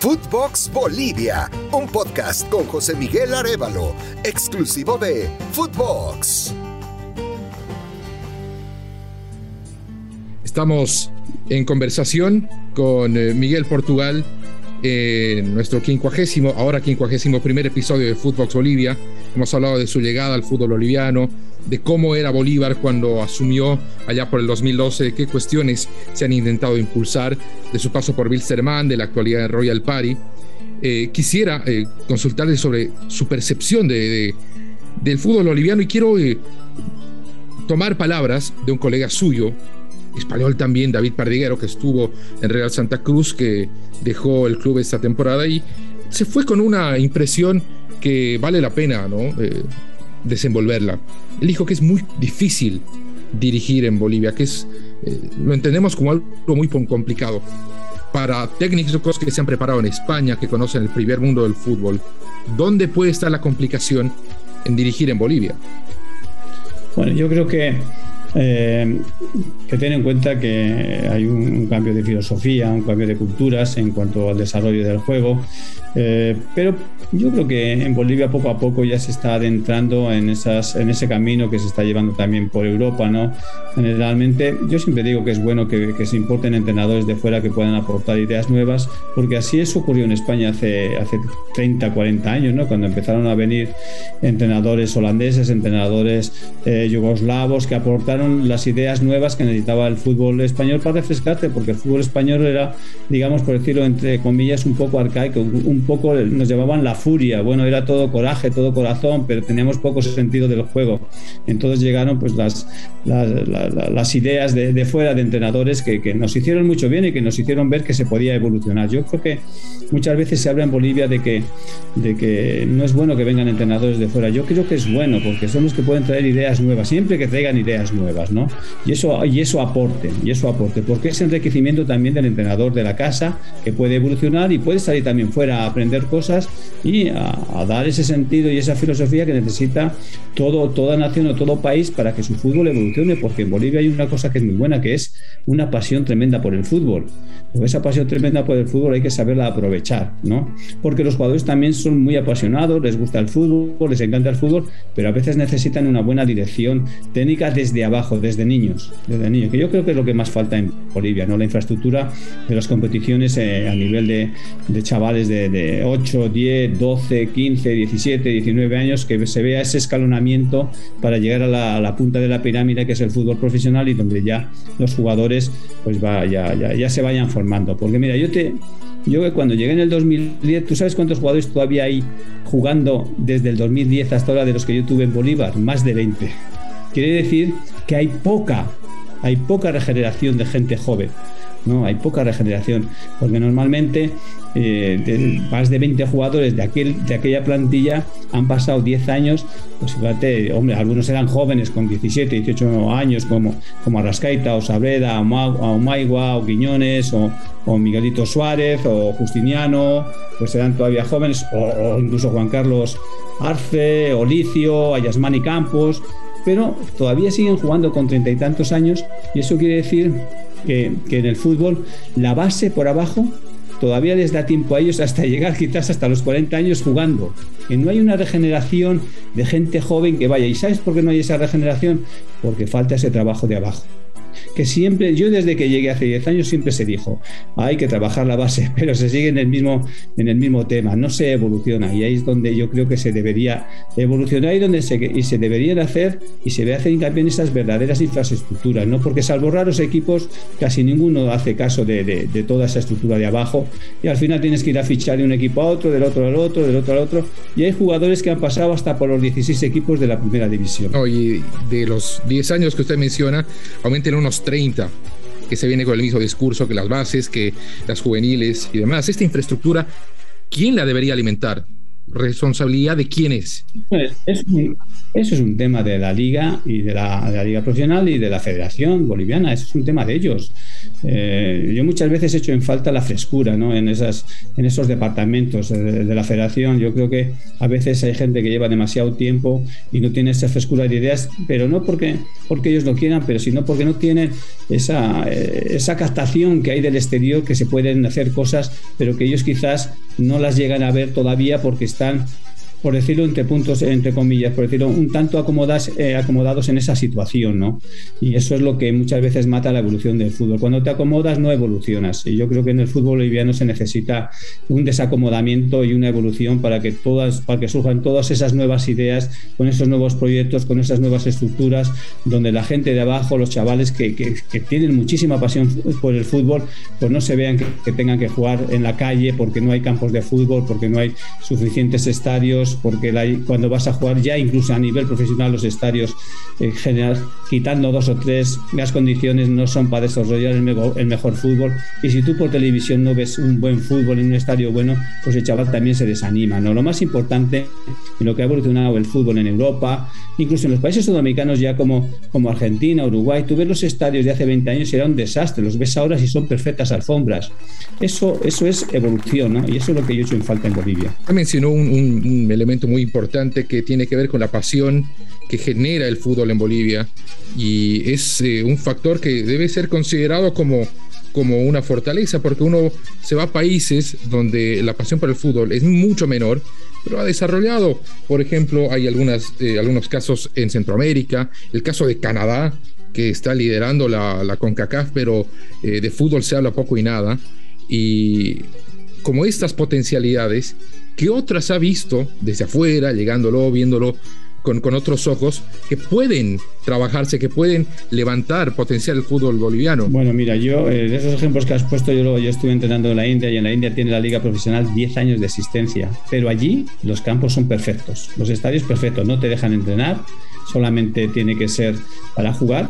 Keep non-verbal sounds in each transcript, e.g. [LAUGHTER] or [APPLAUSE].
Footbox Bolivia, un podcast con José Miguel Arevalo, exclusivo de Footbox. Estamos en conversación con eh, Miguel Portugal en nuestro quincuagésimo, ahora quincuagésimo primer episodio de Footbox Bolivia. Hemos hablado de su llegada al fútbol boliviano, de cómo era Bolívar cuando asumió allá por el 2012, de qué cuestiones se han intentado impulsar, de su paso por Wilstermann, de la actualidad de Royal Party. Eh, quisiera eh, consultarle sobre su percepción de, del fútbol boliviano y quiero eh, tomar palabras de un colega suyo, español también, David Pardiguero, que estuvo en Real Santa Cruz, que dejó el club esta temporada y se fue con una impresión que vale la pena ¿no? desenvolverla. Él dijo que es muy difícil dirigir en Bolivia, que es, eh, lo entendemos como algo muy complicado. Para técnicos que se han preparado en España, que conocen el primer mundo del fútbol, ¿dónde puede estar la complicación en dirigir en Bolivia? Bueno, yo creo que eh, que tener en cuenta que hay un, cambio de filosofía, un cambio de culturas en cuanto al desarrollo del juego, eh, pero yo creo que en Bolivia poco a poco ya se está adentrando en, esas, en ese camino que se está llevando también por Europa, ¿no? Generalmente, yo siempre digo que es bueno que, se importen entrenadores de fuera que puedan aportar ideas nuevas, porque así eso ocurrió en España hace, hace 30, 40 años, ¿no? Cuando empezaron a venir entrenadores holandeses, entrenadores eh, yugoslavos que aportaron las ideas nuevas que necesitaba el fútbol español para refrescarte, porque el fútbol español era, digamos, por decirlo entre comillas, un poco arcaico, un poco nos llevaban la furia, bueno, era todo coraje, todo corazón, pero teníamos poco sentido del juego. Entonces llegaron pues las, las, ideas de, fuera de entrenadores que, que, nos hicieron mucho bien y que nos hicieron ver que se podía evolucionar. Yo creo que muchas veces se habla en Bolivia de que, de que no es bueno que vengan entrenadores de fuera. Yo creo que es bueno porque son los que pueden traer ideas nuevas, siempre que traigan ideas nuevas, ¿no? Y eso, y eso aporte, y eso aporte, porque es enriquecimiento también del entrenador de la casa que puede evolucionar y puede salir también fuera a aprender cosas y a, dar ese sentido y esa filosofía que necesita todo, toda nación o todo país para que su fútbol evolucione, porque en Bolivia hay una cosa que es muy buena, que es una pasión tremenda por el fútbol. Pero esa pasión tremenda por el fútbol hay que saberla aprovechar, ¿no? Porque los jugadores también son muy apasionados, les gusta el fútbol, les encanta el fútbol, pero a veces necesitan una buena dirección técnica desde abajo, desde niños, desde niños, que yo creo que es lo que más falta en Bolivia, ¿no? La infraestructura de las competiciones eh, a nivel de, chavales de, de 8, 10, 12, 15, 17, 19 años, que se vea ese escalonamiento para llegar a la, punta de la pirámide que es el fútbol profesional y donde ya los jugadores pues va, ya, ya, se vayan formando. Porque mira, yo te, yo cuando llegué en el 2010, ¿tú sabes cuántos jugadores todavía hay jugando desde el 2010 hasta ahora de los que yo tuve en Bolívar? Más de 20. Quiere decir que hay poca, hay poca regeneración de gente joven. ¿no? Hay poca regeneración, porque normalmente eh, más de 20 jugadores de, aquel, de aquella plantilla han pasado 10 años, pues fíjate, hombre, algunos eran jóvenes con 17, 18 años, como, como Arrascaita o Sabreda, o Maigua, o Quiñones, o, Miguelito Suárez, o Justiniano, pues eran todavía jóvenes, o, incluso Juan Carlos Arce, Olicio, Ayasmani Campos, pero todavía siguen jugando con treinta y tantos años, y eso quiere decir que, en el fútbol la base por abajo todavía les da tiempo a ellos hasta llegar quizás hasta los 40 años jugando. Que no hay una regeneración de gente joven que vaya. ¿Y sabes por qué no hay esa regeneración? Porque falta ese trabajo de abajo que siempre, yo desde que llegué hace 10 años siempre se dijo, hay que trabajar la base, [LAUGHS] pero se sigue en el mismo, en el mismo tema, no se evoluciona y ahí es donde yo creo que se debería evolucionar y donde se, y se deberían hacer y se debe hacer hincapié en esas verdaderas infraestructuras, ¿no? porque salvo raros equipos, casi ninguno hace caso de, de, toda esa estructura de abajo y al final tienes que ir a fichar de un equipo a otro, del otro al otro, del otro al otro y hay jugadores que han pasado hasta por los 16 equipos de la primera división. y de los 10 años que usted menciona, aumenten unos 30, que se viene con el mismo discurso que las bases, que las juveniles y demás. Esta infraestructura, ¿quién la debería alimentar? Responsabilidad de quién es? Pues, eso es un tema de la liga y de la, liga profesional y de la Federación Boliviana. Es un tema de ellos. Eh, yo muchas veces he hecho en falta la frescura ¿no? en, esas, en esos departamentos de, la Federación. Yo creo que a veces hay gente que lleva demasiado tiempo y no tiene esa frescura de ideas, pero no porque, porque ellos lo quieran, pero sino porque no tienen esa, eh, esa captación que hay del exterior, que se pueden hacer cosas, pero que ellos quizás no las llegan a ver todavía porque están por decirlo entre puntos, entre comillas, por decirlo, un tanto acomodas, eh, acomodados en esa situación, ¿no? Y eso es lo que muchas veces mata la evolución del fútbol. Cuando te acomodas no evolucionas. Y yo creo que en el fútbol boliviano se necesita un desacomodamiento y una evolución para que todas, para que surjan todas esas nuevas ideas, con esos nuevos proyectos, con esas nuevas estructuras, donde la gente de abajo, los chavales que, que, tienen muchísima pasión por el fútbol, pues no se vean que, que tengan que jugar en la calle porque no hay campos de fútbol, porque no hay suficientes estadios porque cuando vas a jugar ya incluso a nivel profesional los estadios en general, quitando dos o tres, las condiciones no son para desarrollar el, el, mejor fútbol. Y si tú por televisión no ves un buen fútbol en un estadio bueno, pues el chaval también se desanima. ¿no? Lo más importante en lo que ha evolucionado el fútbol en Europa, incluso en los países sudamericanos ya como, como Argentina, Uruguay, tú ves los estadios de hace 20 años y era un desastre, los ves ahora y son perfectas alfombras. Eso, eso es evolución, ¿no? Y eso es lo que yo he hecho en falta en Bolivia. Mencionó un, un, un elemento muy importante que tiene que ver con la pasión que genera el fútbol en Bolivia y es eh, un factor que debe ser considerado como, como una fortaleza porque uno se va a países donde la pasión por el fútbol es mucho menor, pero ha desarrollado, por ejemplo, hay algunas, eh, algunos casos en Centroamérica, el caso de Canadá, que está liderando la, la CONCACAF, pero eh, de fútbol se habla poco y nada. Y como estas potencialidades, ¿qué otras ha visto desde afuera, llegándolo, viéndolo con, con, otros ojos, que pueden trabajarse, que pueden levantar potencial el fútbol boliviano? Bueno, mira, yo, eh, de esos ejemplos que has puesto, yo, yo estuve entrenando en la India y en la India tiene la liga profesional 10 años de existencia, pero allí los campos son perfectos, los estadios perfectos, no te dejan entrenar, solamente tiene que ser para jugar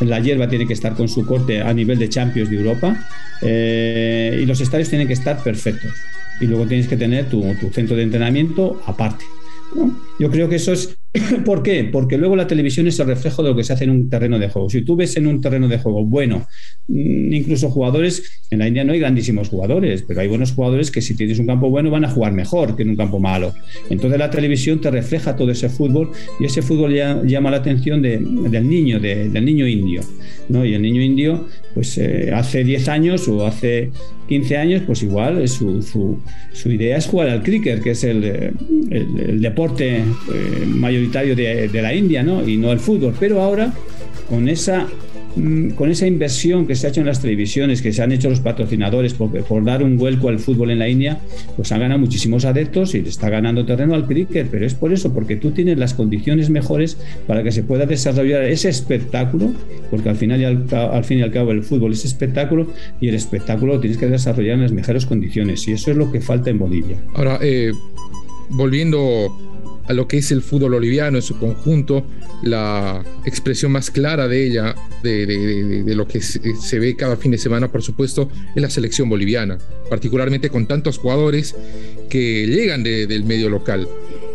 la hierba tiene que estar con su corte a nivel de Champions de Europa eh, y los estadios tienen que estar perfectos. Y luego tienes que tener tu, tu centro de entrenamiento aparte. Yo creo que eso es [LAUGHS] ¿Por qué? Porque luego la televisión es el reflejo de lo que se hace en un terreno de juego. Si tú ves en un terreno de juego bueno, mm, incluso jugadores, en la India no hay grandísimos jugadores, pero hay buenos jugadores que si tienes un campo bueno van a jugar mejor que en un campo malo. Entonces la televisión te refleja todo ese fútbol y ese fútbol llama la atención del niño, del niño indio. ¿no? Y el niño indio, pues eh, hace 10 años o hace 15 años, pues igual su, idea es jugar al cricket, que es el, eh, deporte eh, mayor de, la India, ¿no? Y no el fútbol. Pero ahora, con esa mm, con esa inversión que se ha hecho en las televisiones, que se han hecho los patrocinadores por, por, dar un vuelco al fútbol en la India, pues han ganado muchísimos adeptos y le está ganando terreno al cricket. Pero es por eso, porque tú tienes las condiciones mejores para que se pueda desarrollar ese espectáculo, porque al final y al, al fin y al cabo el fútbol es espectáculo y el espectáculo lo tienes que desarrollar en las mejores condiciones. Y eso es lo que falta en Bolivia. Ahora, eh, volviendo a lo que es el fútbol boliviano en su conjunto, la expresión más clara de ella, de, lo que se, ve cada fin de semana, por supuesto, es la selección boliviana, particularmente con tantos jugadores que llegan del medio local.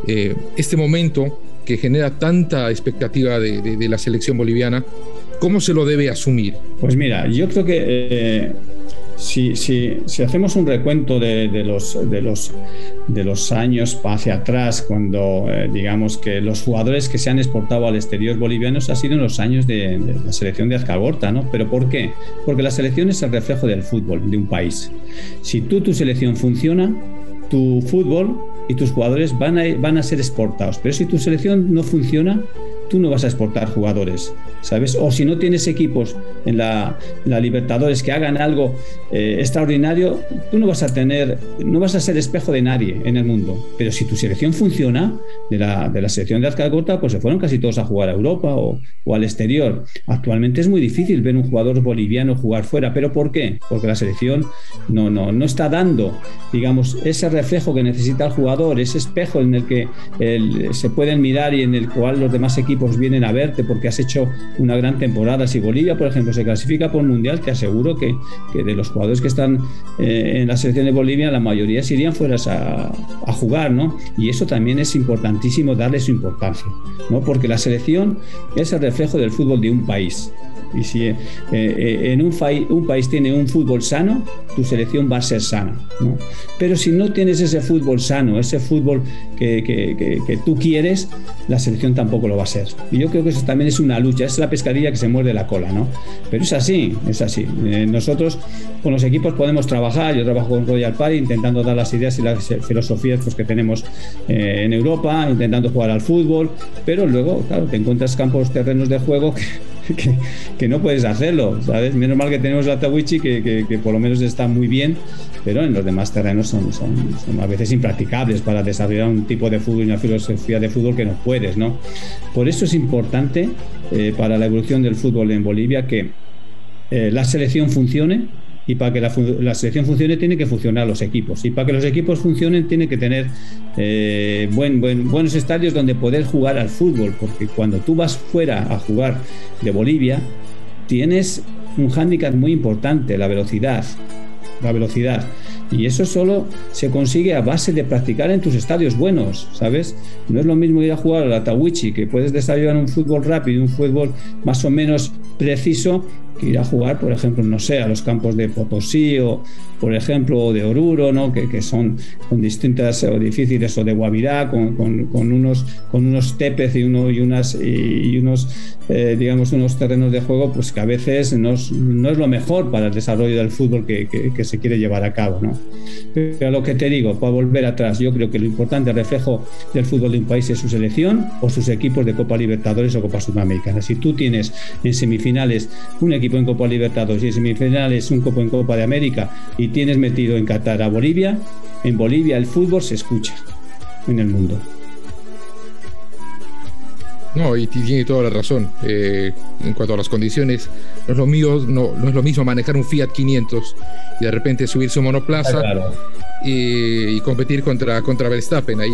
Eh, este momento que genera tanta expectativa de, la selección boliviana, ¿cómo se lo debe asumir? Pues mira, yo creo que... Eh, si, si, si, hacemos un recuento de, los, de, los, de los años hacia atrás, cuando eh, digamos que los jugadores que se han exportado al exterior bolivianos ha sido en los años de, la selección de Azcagorta, ¿no? ¿Pero por qué? Porque la selección es el reflejo del fútbol de un país. Si tú, tu selección funciona, tu fútbol y tus jugadores van a, van a ser exportados. Pero si tu selección no funciona, tú no vas a exportar jugadores. ¿Sabes? O si no tienes equipos en la, Libertadores que hagan algo eh, extraordinario, tú no vas a tener, no vas a ser espejo de nadie en el mundo. Pero si tu selección funciona, de la, de la selección de Azcagota, pues se fueron casi todos a jugar a Europa o, o, al exterior. Actualmente es muy difícil ver un jugador boliviano jugar fuera. ¿Pero por qué? Porque la selección no, no, no está dando, digamos, ese reflejo que necesita el jugador, ese espejo en el que se pueden mirar y en el cual los demás equipos vienen a verte porque has hecho una gran temporada. Si Bolivia, por ejemplo, se clasifica por Mundial, te aseguro que, de los jugadores que están eh, en la selección de Bolivia, la mayoría se irían fuera a, jugar, ¿no? Y eso también es importantísimo darle su importancia, ¿no? Porque la selección es el reflejo del fútbol de un país. Y si eh, eh, en un, un, país tiene un fútbol sano, tu selección va a ser sana. ¿no? Pero si no tienes ese fútbol sano, ese fútbol que, que, que, tú quieres, la selección tampoco lo va a ser. Y yo creo que eso también es una lucha, es la pescadilla que se muerde la cola. ¿no? Pero es así, es así. Eh, nosotros con los equipos podemos trabajar, yo trabajo con Royal Party intentando dar las ideas y las filosofías pues, que tenemos en Europa, intentando jugar al fútbol, pero luego, claro, te encuentras campos, terrenos de juego que [LAUGHS] que, no puedes hacerlo, ¿sabes? Menos mal que tenemos la Tawichi que, que, por lo menos está muy bien, pero en los demás terrenos son, son, a veces impracticables para desarrollar un tipo de fútbol y una filosofía de fútbol que no puedes, ¿no? Por eso es importante eh, para la evolución del fútbol en Bolivia que eh, la selección funcione, y para que la, selección funcione tiene que funcionar los equipos. Y para que los equipos funcionen tiene que tener eh, buen, buenos estadios donde poder jugar al fútbol. Porque cuando tú vas fuera a jugar de Bolivia, tienes un hándicap muy importante, la velocidad. La velocidad. Y eso solo se consigue a base de practicar en tus estadios buenos, ¿sabes? No es lo mismo ir a jugar a la Tawichi, que puedes desarrollar un fútbol rápido, un fútbol más o menos preciso, que ir a jugar, por ejemplo, no sé, a los campos de Potosí o, por ejemplo, de Oruro, ¿no? que, son con distintas o difíciles, o de Guavirá, con, con, unos, con unos tepes y, uno, y, unas, y, unos, eh, digamos, unos terrenos de juego, pues que a veces no es, no es lo mejor para el desarrollo del fútbol que, que, se quiere llevar a cabo. ¿no? Pero lo que te digo, para volver atrás, yo creo que lo importante, el reflejo del fútbol de un país es su selección o sus equipos de Copa Libertadores o Copa Sudamericana. Si tú tienes en semifinales un equipo en Copa Libertadores y en semifinales un copo en Copa de América y tienes metido en Qatar a Bolivia, en Bolivia el fútbol se escucha en el mundo. No, y tiene toda la razón. Eh, en cuanto a las condiciones, no es, lo mío, no, no, es lo mismo manejar un Fiat 500 y de repente subirse un monoplaza y, competir contra, contra Verstappen. Ahí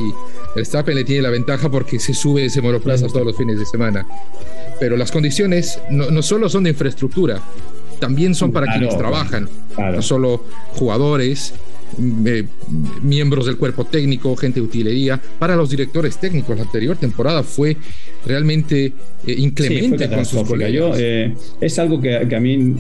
Verstappen le tiene la ventaja porque se sube ese monoplaza todos los fines de semana. Pero las condiciones no, no solo son de infraestructura, también son para quienes trabajan, no solo jugadores, eh, miembros del cuerpo técnico, gente de utilería, para los directores técnicos. La anterior temporada fue realmente eh, inclemente con sus colegas. Eh, es algo que, a mí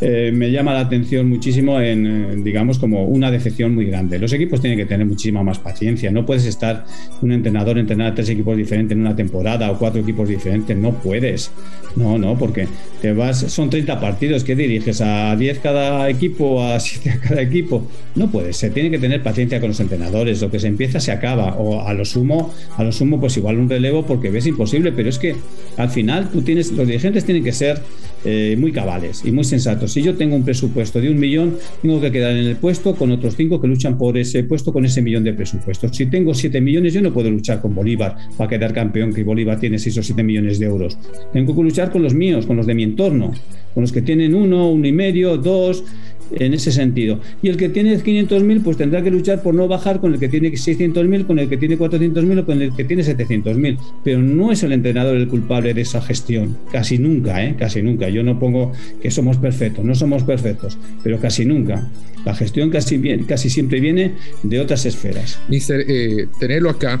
eh, me llama la atención muchísimo en, digamos, como una decepción muy grande. Los equipos tienen que tener muchísima más paciencia. No puedes estar un entrenador entrenar a tres equipos diferentes en una temporada o cuatro equipos diferentes. No puedes. No, no, porque te vas, son 30 partidos que diriges a 10 cada equipo, a 7 cada equipo. No puedes. Se tiene que tener paciencia con los entrenadores. Lo que se empieza se acaba. O a lo sumo, a lo sumo, pues igual un relevo porque ves imposible. Pero es que al final tú tienes, los dirigentes tienen que ser eh, muy cabales y muy sensatos. Si yo tengo un presupuesto de un millón, tengo que quedar en el puesto con otros cinco que luchan por ese puesto con ese millón de presupuestos. Si tengo siete millones, yo no puedo luchar con Bolívar para quedar campeón, que Bolívar tiene seis o siete millones de euros. Tengo que luchar con los míos, con los de mi entorno, con los que tienen uno, uno y medio, dos, en ese sentido. Y el que tiene 500.000, pues tendrá que luchar por no bajar con el que tiene 600.000, con el que tiene 400.000 o con el que tiene 700.000. Pero no es el entrenador el culpable de esa gestión. Casi nunca, ¿eh? Casi nunca. Yo no pongo que somos perfectos, no somos perfectos, pero casi nunca. La gestión casi, casi siempre viene de otras esferas. Mister, eh, tenerlo acá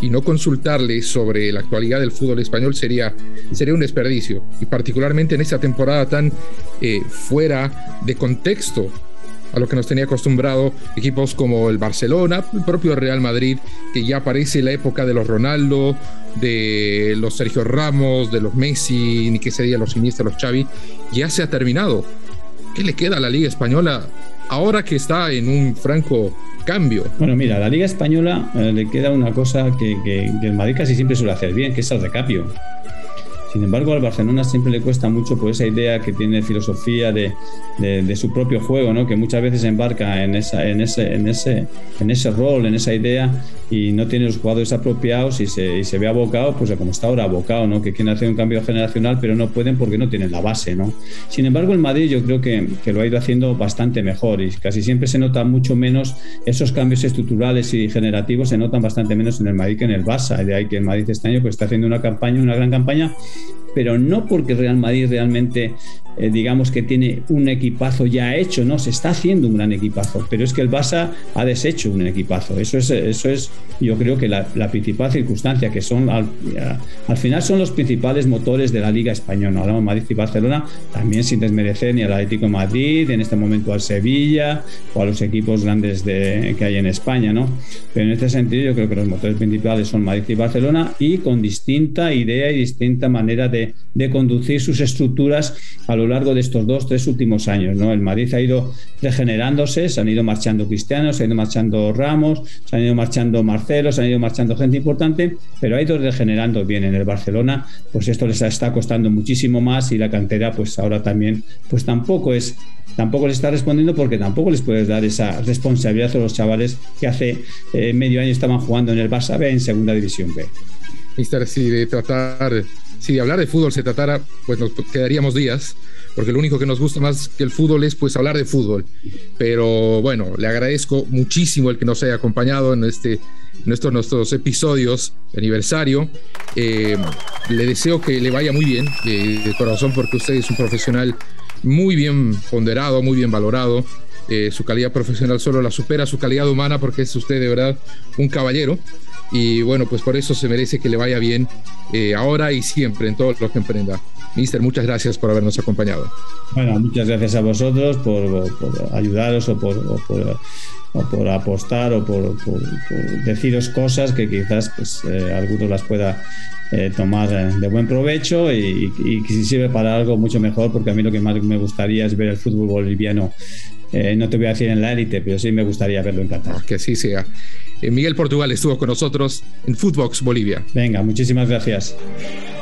y no consultarle sobre la actualidad del fútbol español sería, sería un desperdicio. Y particularmente en esta temporada tan eh, fuera de contexto a lo que nos tenía acostumbrado equipos como el Barcelona, el propio Real Madrid, que ya parece la época de los Ronaldo, de los Sergio Ramos, de los Messi, ni que sería los Iniesta, los Xavi, ya se ha terminado. ¿Qué le queda a la Liga Española ahora que está en un franco cambio. Bueno, mira, a la Liga Española eh, le queda una cosa que, que, el Madrid casi siempre suele hacer bien, que es el recapio. Sin embargo, al Barcelona siempre le cuesta mucho por esa idea que tiene filosofía de, de, su propio juego, ¿no? que muchas veces embarca en, esa, en, ese, en, ese, en ese rol, en esa idea y no tiene los jugadores apropiados y se, y se ve abocado, pues como está ahora abocado, ¿no? que quieren hacer un cambio generacional, pero no pueden porque no tienen la base. ¿no? Sin embargo, el Madrid yo creo que, que lo ha ido haciendo bastante mejor y casi siempre se nota mucho menos esos cambios estructurales y generativos, se notan bastante menos en el Madrid que en el Barça. De ahí que el Madrid este año pues, está haciendo una campaña, una gran campaña, pero no porque Real Madrid realmente eh, digamos que tiene un equipazo ya hecho, ¿no? Se está haciendo un gran equipazo, pero es que el Barça ha deshecho un equipazo. Eso es, eso es yo creo que la, principal circunstancia, que son al, final son los principales motores de la Liga Española. Hablamos Madrid y Barcelona, también sin desmerecer ni al Atlético de Madrid, en este momento al Sevilla o a los equipos grandes de, que hay en España, ¿no? Pero en este sentido yo creo que los motores principales son Madrid y Barcelona y con distinta idea y distinta manera de, de conducir sus estructuras a largo de estos dos, tres últimos años. ¿no? El Madrid ha ido regenerándose, se han ido marchando cristianos, se han ido marchando Ramos, se han ido marchando Marcelo, se han ido marchando gente importante, pero ha ido regenerando bien en el Barcelona, pues esto les está costando muchísimo más y la cantera pues ahora también pues tampoco es tampoco les está respondiendo porque tampoco les puedes dar esa responsabilidad a los chavales que hace eh, medio año estaban jugando en el Barça B en Segunda División B. Mister, si de tratar, si de hablar de fútbol se tratara, pues nos quedaríamos días porque lo único que nos gusta más que el fútbol es pues hablar de fútbol. Pero bueno, le agradezco muchísimo el que nos haya acompañado en este nuestros, nuestros episodios de aniversario. Eh, le deseo que le vaya muy bien, eh, de corazón, porque usted es un profesional muy bien ponderado, muy bien valorado. Eh, su calidad profesional solo la supera su calidad humana porque es usted de verdad un caballero y bueno, pues por eso se merece que le vaya bien ahora y siempre en todo lo que emprenda. Mister, muchas gracias por habernos acompañado. Bueno, muchas gracias a vosotros por, ayudaros o por, por, apostar o por, deciros cosas que quizás pues, eh, algunos las pueda eh, tomar eh, de buen provecho y, que si sirve para algo mucho mejor, porque a mí lo que más me gustaría es ver el fútbol boliviano. no te voy a decir en la élite, pero sí me gustaría verlo en Qatar. que así sea. Miguel Portugal estuvo con nosotros en Footbox Bolivia. Venga, muchísimas gracias.